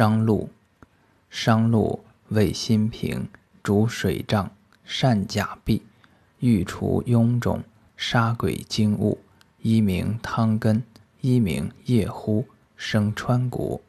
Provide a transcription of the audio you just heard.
商路，商路为心平，主水胀，善假币，欲除臃肿，杀鬼惊物。一名汤根，一名夜呼，生川谷。